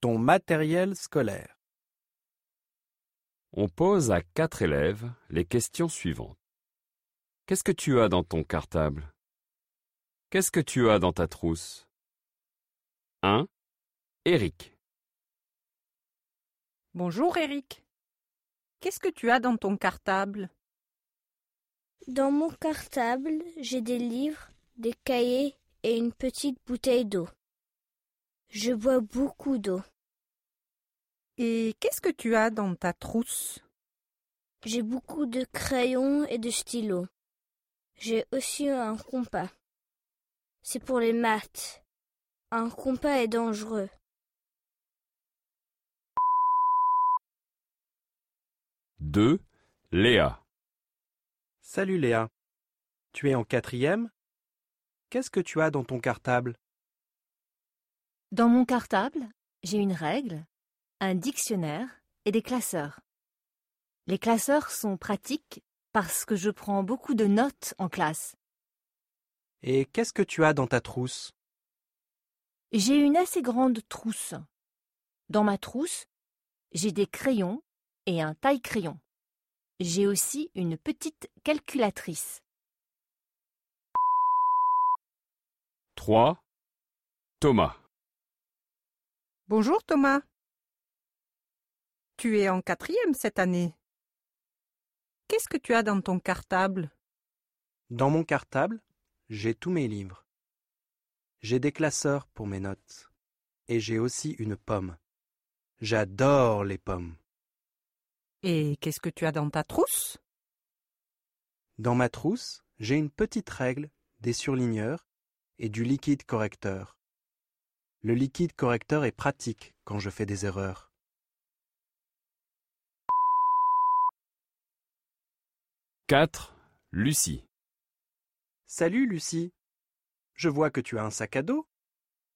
Ton matériel scolaire. On pose à quatre élèves les questions suivantes. Qu'est-ce que tu as dans ton cartable? Qu'est-ce que tu as dans ta trousse? 1. Eric. Bonjour Eric. Qu'est-ce que tu as dans ton cartable? Dans mon cartable, j'ai des livres, des cahiers et une petite bouteille d'eau. Je bois beaucoup d'eau. Et qu'est-ce que tu as dans ta trousse? J'ai beaucoup de crayons et de stylos. J'ai aussi un compas. C'est pour les maths. Un compas est dangereux. Deux. Léa. Salut Léa. Tu es en quatrième? Qu'est-ce que tu as dans ton cartable? Dans mon cartable, j'ai une règle, un dictionnaire et des classeurs. Les classeurs sont pratiques parce que je prends beaucoup de notes en classe. Et qu'est-ce que tu as dans ta trousse? J'ai une assez grande trousse. Dans ma trousse, j'ai des crayons et un taille-crayon. J'ai aussi une petite calculatrice. 3. Thomas. Bonjour Thomas. Tu es en quatrième cette année. Qu'est-ce que tu as dans ton cartable? Dans mon cartable, j'ai tous mes livres. J'ai des classeurs pour mes notes. Et j'ai aussi une pomme. J'adore les pommes. Et qu'est-ce que tu as dans ta trousse? Dans ma trousse, j'ai une petite règle, des surligneurs et du liquide correcteur. Le liquide correcteur est pratique quand je fais des erreurs. 4. Lucie. Salut Lucie. Je vois que tu as un sac à dos.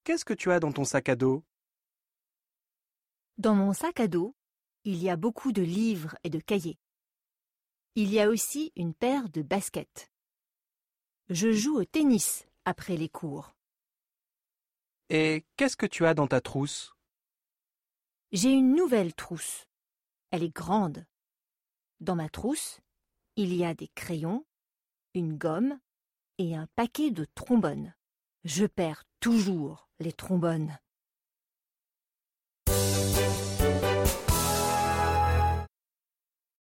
Qu'est-ce que tu as dans ton sac à dos? Dans mon sac à dos, il y a beaucoup de livres et de cahiers. Il y a aussi une paire de baskets. Je joue au tennis après les cours. Et qu'est-ce que tu as dans ta trousse? J'ai une nouvelle trousse. Elle est grande. Dans ma trousse, il y a des crayons, une gomme et un paquet de trombones. Je perds toujours les trombones.